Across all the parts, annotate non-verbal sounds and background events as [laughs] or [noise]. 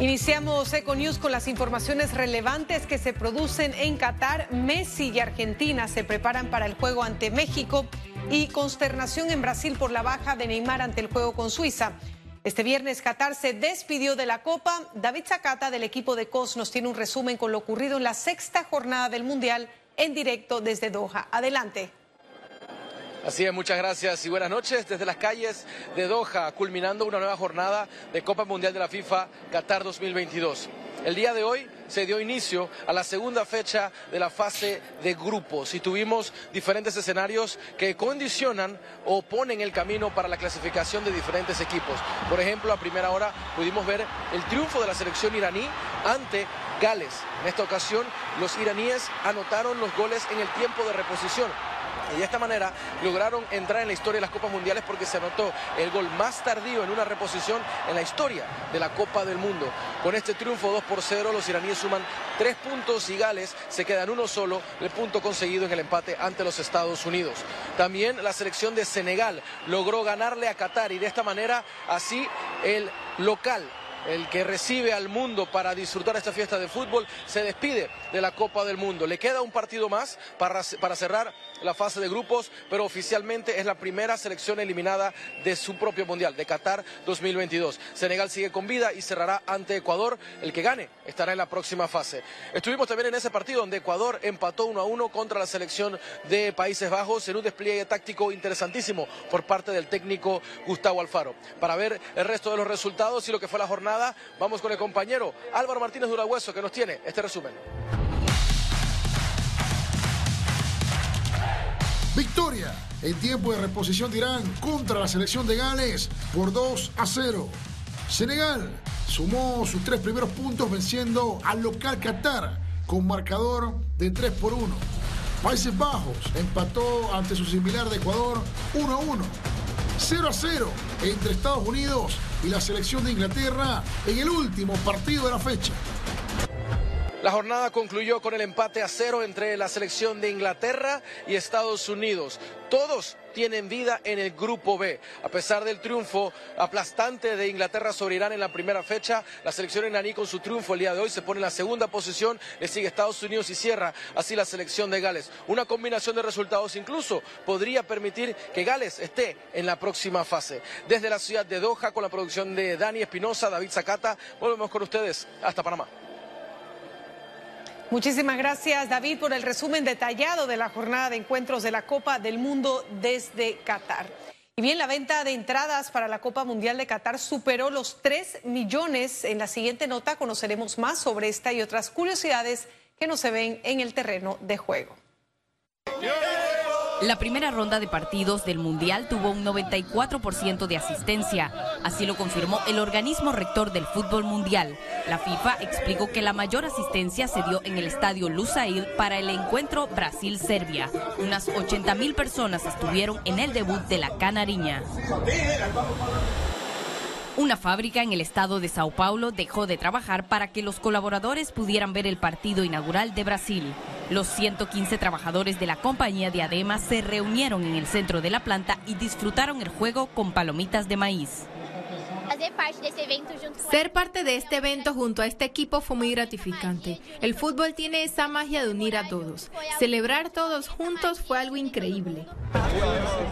Iniciamos Econews con las informaciones relevantes que se producen en Qatar. Messi y Argentina se preparan para el juego ante México y consternación en Brasil por la baja de Neymar ante el juego con Suiza. Este viernes Qatar se despidió de la Copa. David Zacata del equipo de COS nos tiene un resumen con lo ocurrido en la sexta jornada del Mundial en directo desde Doha. Adelante. Así es, muchas gracias y buenas noches desde las calles de Doha, culminando una nueva jornada de Copa Mundial de la FIFA Qatar 2022. El día de hoy se dio inicio a la segunda fecha de la fase de grupos y tuvimos diferentes escenarios que condicionan o ponen el camino para la clasificación de diferentes equipos. Por ejemplo, a primera hora pudimos ver el triunfo de la selección iraní ante Gales. En esta ocasión, los iraníes anotaron los goles en el tiempo de reposición y de esta manera lograron entrar en la historia de las Copas Mundiales porque se anotó el gol más tardío en una reposición en la historia de la Copa del Mundo. Con este triunfo 2 por 0, los iraníes suman tres puntos y Gales se quedan uno solo, el punto conseguido en el empate ante los Estados Unidos. También la selección de Senegal logró ganarle a Qatar y de esta manera así el local el que recibe al mundo para disfrutar esta fiesta de fútbol, se despide de la Copa del Mundo. Le queda un partido más para, para cerrar la fase de grupos, pero oficialmente es la primera selección eliminada de su propio Mundial, de Qatar 2022. Senegal sigue con vida y cerrará ante Ecuador. El que gane estará en la próxima fase. Estuvimos también en ese partido donde Ecuador empató 1 a 1 contra la selección de Países Bajos en un despliegue táctico interesantísimo por parte del técnico Gustavo Alfaro. Para ver el resto de los resultados y lo que fue la jornada, vamos con el compañero Álvaro Martínez Durahueso que nos tiene este resumen. Victoria en tiempo de reposición de Irán contra la selección de Gales por 2 a 0. Senegal sumó sus tres primeros puntos venciendo al local Qatar con marcador de 3 por 1. Países Bajos empató ante su similar de Ecuador 1 a 1. 0 a 0 entre Estados Unidos y la selección de Inglaterra en el último partido de la fecha. La jornada concluyó con el empate a cero entre la selección de Inglaterra y Estados Unidos. Todos tienen vida en el grupo B. A pesar del triunfo aplastante de Inglaterra sobre Irán en la primera fecha, la selección iraní con su triunfo el día de hoy se pone en la segunda posición, le sigue Estados Unidos y cierra así la selección de Gales. Una combinación de resultados incluso podría permitir que Gales esté en la próxima fase. Desde la ciudad de Doha con la producción de Dani Espinosa, David Zacata, volvemos con ustedes hasta Panamá. Muchísimas gracias, David, por el resumen detallado de la jornada de encuentros de la Copa del Mundo desde Qatar. Y bien, la venta de entradas para la Copa Mundial de Qatar superó los 3 millones. En la siguiente nota conoceremos más sobre esta y otras curiosidades que no se ven en el terreno de juego. La primera ronda de partidos del Mundial tuvo un 94% de asistencia. Así lo confirmó el organismo rector del fútbol mundial. La FIFA explicó que la mayor asistencia se dio en el estadio Lusail para el encuentro Brasil-Serbia. Unas 80 mil personas estuvieron en el debut de la Canariña. Una fábrica en el estado de Sao Paulo dejó de trabajar para que los colaboradores pudieran ver el partido inaugural de Brasil. Los 115 trabajadores de la compañía de Adema se reunieron en el centro de la planta y disfrutaron el juego con palomitas de maíz. Ser parte de este evento junto a este equipo fue muy gratificante. El fútbol tiene esa magia de unir a todos. Celebrar todos juntos fue algo increíble.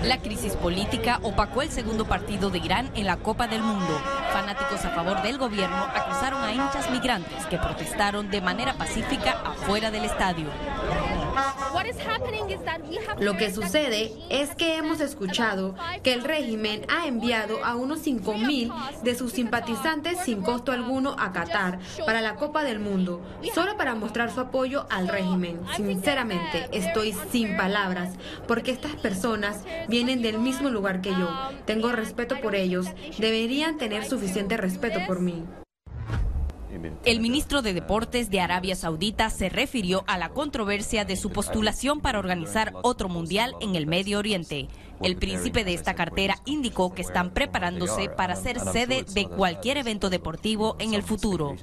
La crisis política opacó el segundo partido de Irán en la Copa del Mundo. Fanáticos a favor del gobierno acusaron a hinchas migrantes que protestaron de manera pacífica afuera del estadio. Lo que sucede es que hemos escuchado que el régimen ha enviado a unos 5.000 de sus simpatizantes sin costo alguno a Qatar para la Copa del Mundo, solo para mostrar su apoyo al régimen. Sinceramente, estoy sin palabras, porque estas personas vienen del mismo lugar que yo. Tengo respeto por ellos, deberían tener suficiente respeto por mí. El ministro de Deportes de Arabia Saudita se refirió a la controversia de su postulación para organizar otro mundial en el Medio Oriente. El príncipe de esta cartera indicó que están preparándose para ser sede de cualquier evento deportivo en el futuro.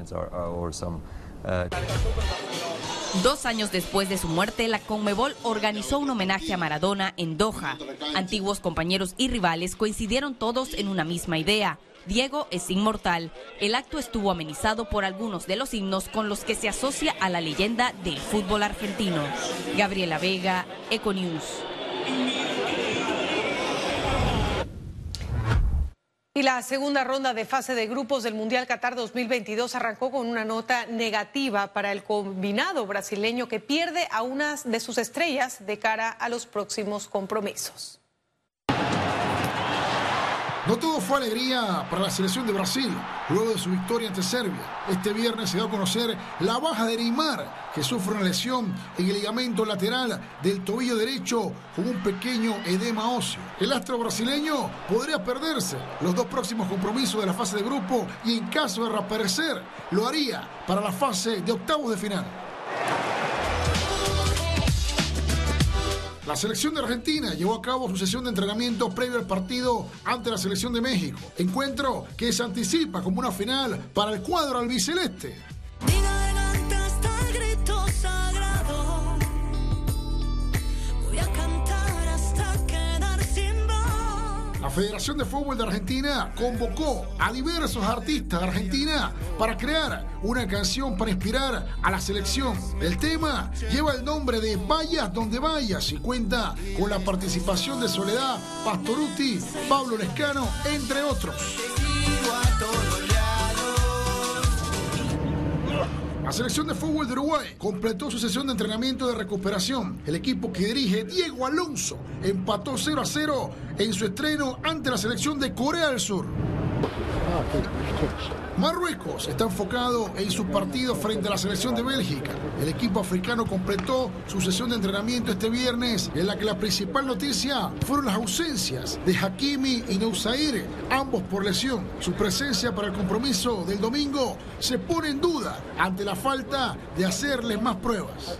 Dos años después de su muerte, la Conmebol organizó un homenaje a Maradona en Doha. Antiguos compañeros y rivales coincidieron todos en una misma idea, Diego es inmortal. El acto estuvo amenizado por algunos de los himnos con los que se asocia a la leyenda del fútbol argentino. Gabriela Vega, Econews. Y la segunda ronda de fase de grupos del Mundial Qatar 2022 arrancó con una nota negativa para el combinado brasileño que pierde a una de sus estrellas de cara a los próximos compromisos. No todo fue alegría para la selección de Brasil luego de su victoria ante Serbia. Este viernes se dio a conocer la baja de Neymar, que sufre una lesión en el ligamento lateral del tobillo derecho con un pequeño edema óseo. El astro brasileño podría perderse los dos próximos compromisos de la fase de grupo y en caso de reaparecer lo haría para la fase de octavos de final. La selección de Argentina llevó a cabo su sesión de entrenamiento previo al partido ante la selección de México. Encuentro que se anticipa como una final para el cuadro albiceleste. Federación de Fútbol de Argentina convocó a diversos artistas de Argentina para crear una canción para inspirar a la selección. El tema lleva el nombre de Vayas donde vayas y cuenta con la participación de Soledad Pastoruti, Pablo Lescano, entre otros. La selección de fútbol de Uruguay completó su sesión de entrenamiento de recuperación. El equipo que dirige Diego Alonso empató 0 a 0 en su estreno ante la selección de Corea del Sur. Marruecos está enfocado en su partido frente a la selección de Bélgica. El equipo africano completó su sesión de entrenamiento este viernes, en la que la principal noticia fueron las ausencias de Hakimi y Nousair, ambos por lesión. Su presencia para el compromiso del domingo se pone en duda ante la falta de hacerles más pruebas.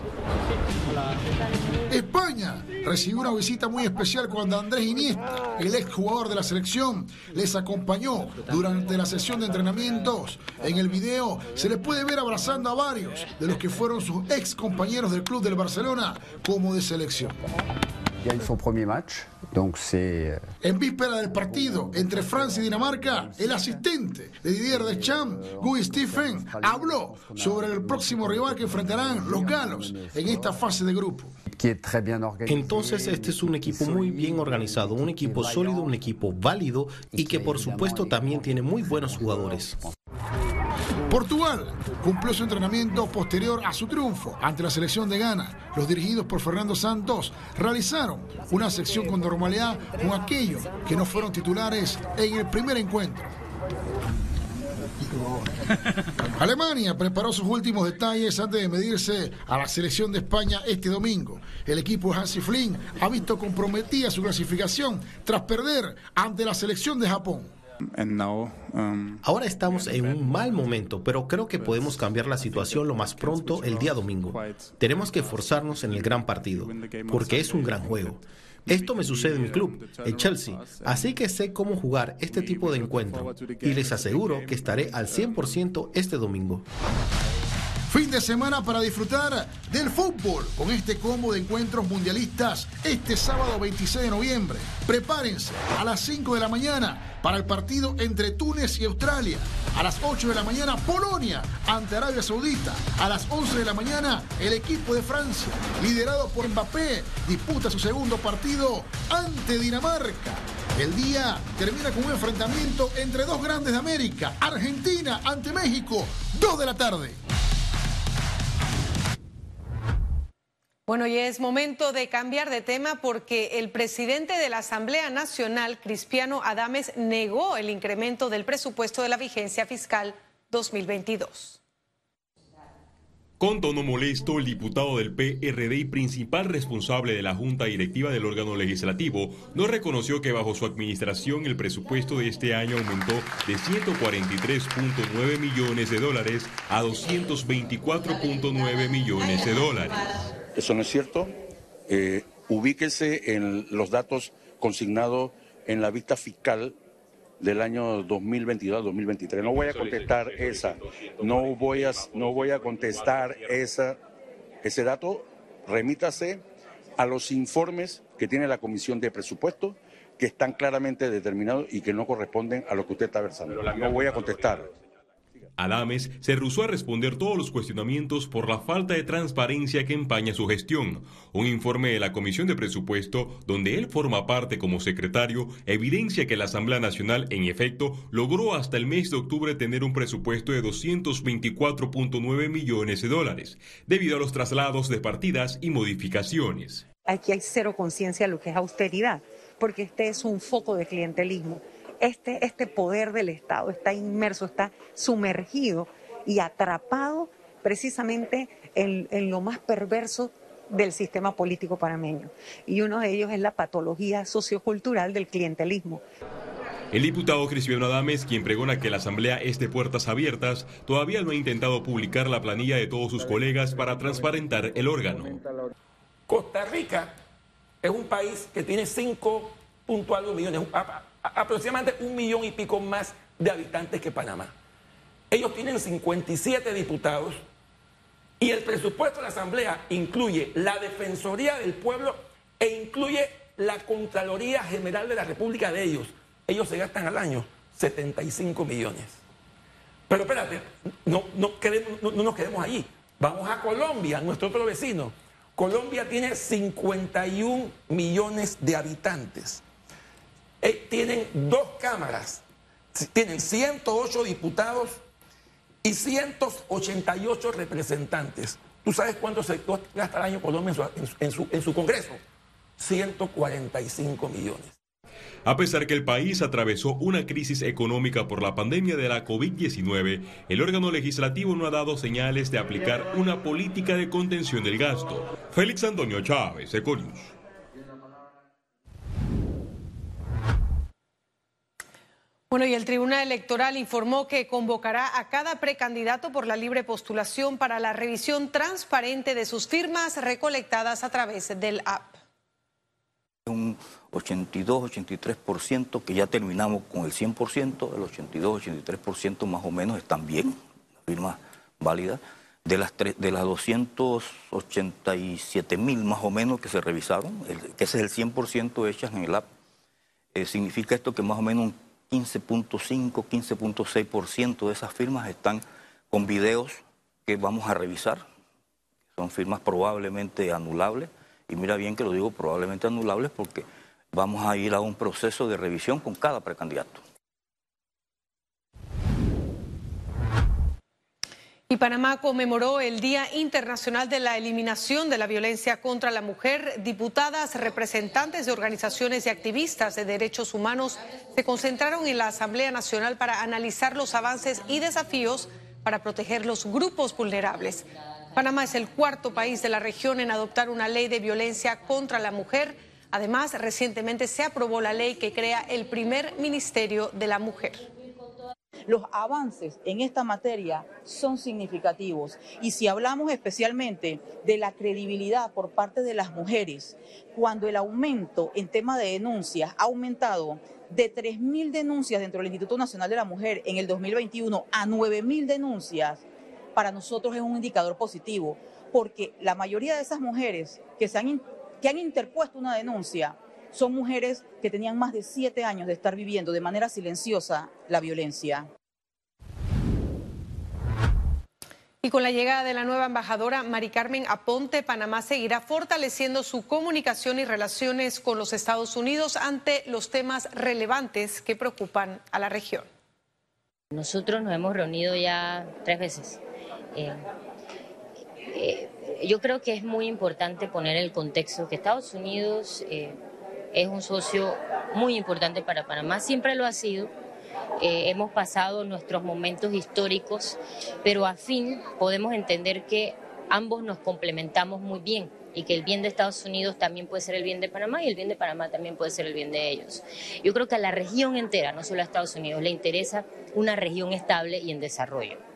España recibió una visita muy especial cuando Andrés Iniesta, el exjugador de la selección, les acompañó durante la sesión de En el video se les puede ver abrazando a varios de los que fueron sus ex compañeros del club del Barcelona como de selección. Euh, en víspera del partido entre Francia y Dinamarca, el asistente de Didier Deschamps, Guy Stephen, habló sobre el próximo rival que enfrentarán los galos en esta fase de grupo. Entonces este es un equipo muy bien organizado, un equipo sólido, un equipo válido y que por supuesto también tiene muy buenos jugadores. Portugal cumplió su entrenamiento posterior a su triunfo ante la selección de Ghana. Los dirigidos por Fernando Santos realizaron una sección con normalidad con aquellos que no fueron titulares en el primer encuentro. [laughs] Alemania preparó sus últimos detalles antes de medirse a la selección de España este domingo. El equipo de Hansi Flynn ha visto comprometida su clasificación tras perder ante la selección de Japón. Um, Ahora estamos en un mal momento, pero creo que podemos cambiar la situación lo más pronto el día domingo. Tenemos que esforzarnos en el gran partido, porque es un gran juego. Esto me sucede en mi club, el Chelsea, así que sé cómo jugar este tipo de encuentro y les aseguro que estaré al 100% este domingo. Fin de semana para disfrutar del fútbol con este combo de encuentros mundialistas este sábado 26 de noviembre. Prepárense a las 5 de la mañana para el partido entre Túnez y Australia. A las 8 de la mañana Polonia ante Arabia Saudita. A las 11 de la mañana el equipo de Francia, liderado por Mbappé, disputa su segundo partido ante Dinamarca. El día termina con un enfrentamiento entre dos grandes de América, Argentina ante México, 2 de la tarde. Bueno, y es momento de cambiar de tema porque el presidente de la Asamblea Nacional, Cristiano Adames, negó el incremento del presupuesto de la vigencia fiscal 2022. Con tono molesto, el diputado del PRD y principal responsable de la Junta Directiva del órgano legislativo no reconoció que bajo su administración el presupuesto de este año aumentó de 143.9 millones de dólares a 224.9 millones de dólares. Eso no es cierto. Eh, ubíquese en los datos consignados en la vista fiscal del año 2022-2023. No voy a contestar esa, no voy a, no voy a contestar esa, ese dato. Remítase a los informes que tiene la Comisión de Presupuesto que están claramente determinados y que no corresponden a lo que usted está versando. No voy a contestar. Adames se rehusó a responder todos los cuestionamientos por la falta de transparencia que empaña su gestión. Un informe de la Comisión de Presupuesto, donde él forma parte como secretario, evidencia que la Asamblea Nacional, en efecto, logró hasta el mes de octubre tener un presupuesto de 224.9 millones de dólares, debido a los traslados de partidas y modificaciones. Aquí hay cero conciencia de lo que es austeridad, porque este es un foco de clientelismo este, este poder del Estado está inmerso, está sumergido y atrapado precisamente en, en lo más perverso del sistema político panameño. Y uno de ellos es la patología sociocultural del clientelismo. El diputado Cristiano Adames, quien pregona que la Asamblea es de puertas abiertas, todavía no ha intentado publicar la planilla de todos sus colegas para transparentar el órgano. Costa Rica es un país que tiene 5.2 millones, aproximadamente un millón y pico más de habitantes que Panamá. Ellos tienen 57 diputados y el presupuesto de la Asamblea incluye la Defensoría del Pueblo e incluye la Contraloría General de la República de ellos. Ellos se gastan al año 75 millones. Pero espérate, no, no, no nos quedemos allí. Vamos a Colombia, nuestro otro vecino. Colombia tiene 51 millones de habitantes. Eh, tienen dos cámaras, tienen 108 diputados y 188 representantes. ¿Tú sabes cuánto se gasta al año Colombia en su, en su Congreso? 145 millones. A pesar que el país atravesó una crisis económica por la pandemia de la COVID-19, el órgano legislativo no ha dado señales de aplicar una política de contención del gasto. Félix Antonio Chávez, Econius. Bueno, y el Tribunal Electoral informó que convocará a cada precandidato por la libre postulación para la revisión transparente de sus firmas recolectadas a través del app. Un 82-83% que ya terminamos con el 100%, el 82-83% más o menos están bien, firmas válidas. De las, de las 287 mil más o menos que se revisaron, que ese es el 100% hechas en el app, eh, significa esto que más o menos un 15.5, 15.6% de esas firmas están con videos que vamos a revisar. Son firmas probablemente anulables. Y mira bien que lo digo probablemente anulables porque vamos a ir a un proceso de revisión con cada precandidato. Y Panamá conmemoró el Día Internacional de la Eliminación de la Violencia contra la Mujer. Diputadas, representantes de organizaciones y activistas de derechos humanos se concentraron en la Asamblea Nacional para analizar los avances y desafíos para proteger los grupos vulnerables. Panamá es el cuarto país de la región en adoptar una ley de violencia contra la mujer. Además, recientemente se aprobó la ley que crea el primer Ministerio de la Mujer. Los avances en esta materia son significativos. Y si hablamos especialmente de la credibilidad por parte de las mujeres, cuando el aumento en tema de denuncias ha aumentado de 3.000 denuncias dentro del Instituto Nacional de la Mujer en el 2021 a 9.000 denuncias, para nosotros es un indicador positivo, porque la mayoría de esas mujeres que, se han, que han interpuesto una denuncia son mujeres que tenían más de siete años de estar viviendo de manera silenciosa la violencia. Y con la llegada de la nueva embajadora Mari Carmen Aponte, Panamá seguirá fortaleciendo su comunicación y relaciones con los Estados Unidos ante los temas relevantes que preocupan a la región. Nosotros nos hemos reunido ya tres veces. Eh, eh, yo creo que es muy importante poner el contexto que Estados Unidos eh, es un socio muy importante para Panamá, siempre lo ha sido. Eh, hemos pasado nuestros momentos históricos, pero a fin podemos entender que ambos nos complementamos muy bien y que el bien de Estados Unidos también puede ser el bien de Panamá y el bien de Panamá también puede ser el bien de ellos. Yo creo que a la región entera, no solo a Estados Unidos, le interesa una región estable y en desarrollo.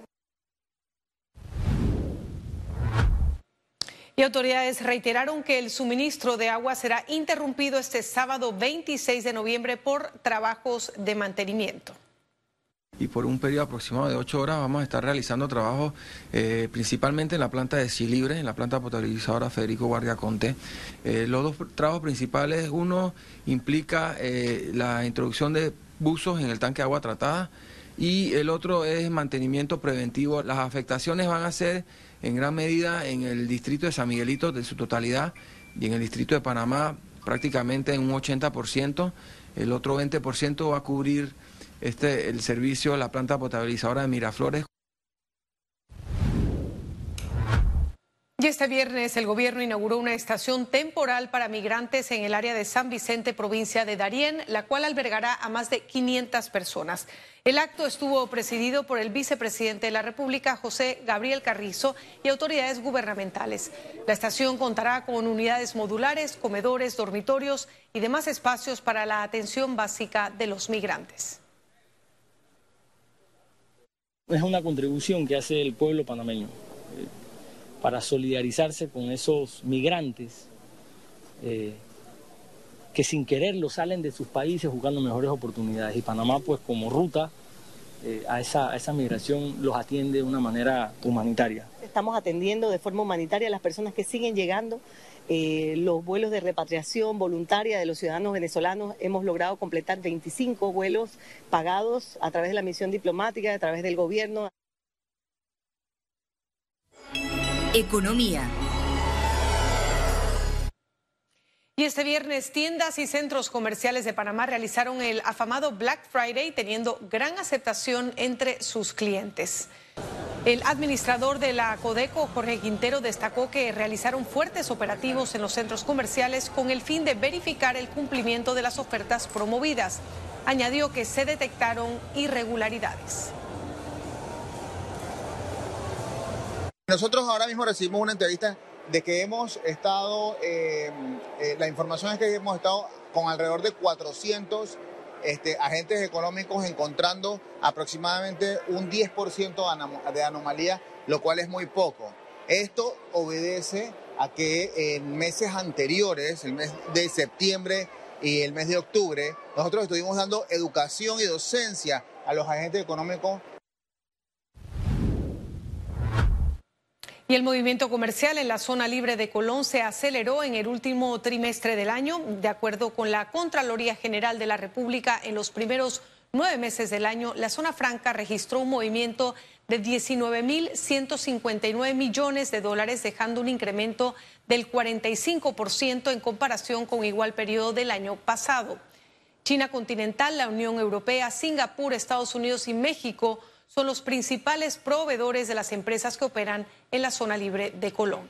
Y autoridades reiteraron que el suministro de agua será interrumpido este sábado 26 de noviembre por trabajos de mantenimiento. y por un periodo aproximado de ocho horas vamos a estar realizando trabajos eh, principalmente en la planta de Silibre, en la planta potabilizadora Federico Guardia Conte. Eh, los dos trabajos principales, uno implica eh, la introducción de buzos en el tanque de agua tratada y el otro es mantenimiento preventivo. Las afectaciones van a ser en gran medida en el distrito de San Miguelito de su totalidad y en el distrito de Panamá prácticamente en un 80%. El otro 20% va a cubrir este, el servicio, la planta potabilizadora de Miraflores. Y este viernes el gobierno inauguró una estación temporal para migrantes en el área de San Vicente, provincia de Darién, la cual albergará a más de 500 personas. El acto estuvo presidido por el vicepresidente de la República, José Gabriel Carrizo, y autoridades gubernamentales. La estación contará con unidades modulares, comedores, dormitorios y demás espacios para la atención básica de los migrantes. Es una contribución que hace el pueblo panameño para solidarizarse con esos migrantes eh, que sin quererlo salen de sus países buscando mejores oportunidades. Y Panamá, pues como ruta eh, a, esa, esa migración, los atiende de una manera humanitaria. Estamos atendiendo de forma humanitaria a las personas que siguen llegando. Eh, los vuelos de repatriación voluntaria de los ciudadanos venezolanos hemos logrado completar 25 vuelos pagados a través de la misión diplomática, a través del gobierno. Economía. Y este viernes, tiendas y centros comerciales de Panamá realizaron el afamado Black Friday, teniendo gran aceptación entre sus clientes. El administrador de la Codeco, Jorge Quintero, destacó que realizaron fuertes operativos en los centros comerciales con el fin de verificar el cumplimiento de las ofertas promovidas. Añadió que se detectaron irregularidades. Nosotros ahora mismo recibimos una entrevista de que hemos estado, eh, eh, la información es que hemos estado con alrededor de 400 este, agentes económicos encontrando aproximadamente un 10% de anomalía, lo cual es muy poco. Esto obedece a que en meses anteriores, el mes de septiembre y el mes de octubre, nosotros estuvimos dando educación y docencia a los agentes económicos Y el movimiento comercial en la zona libre de Colón se aceleró en el último trimestre del año, de acuerdo con la Contraloría General de la República. En los primeros nueve meses del año, la zona franca registró un movimiento de 19.159 millones de dólares, dejando un incremento del 45% en comparación con igual periodo del año pasado. China continental, la Unión Europea, Singapur, Estados Unidos y México son los principales proveedores de las empresas que operan en la zona libre de Colón.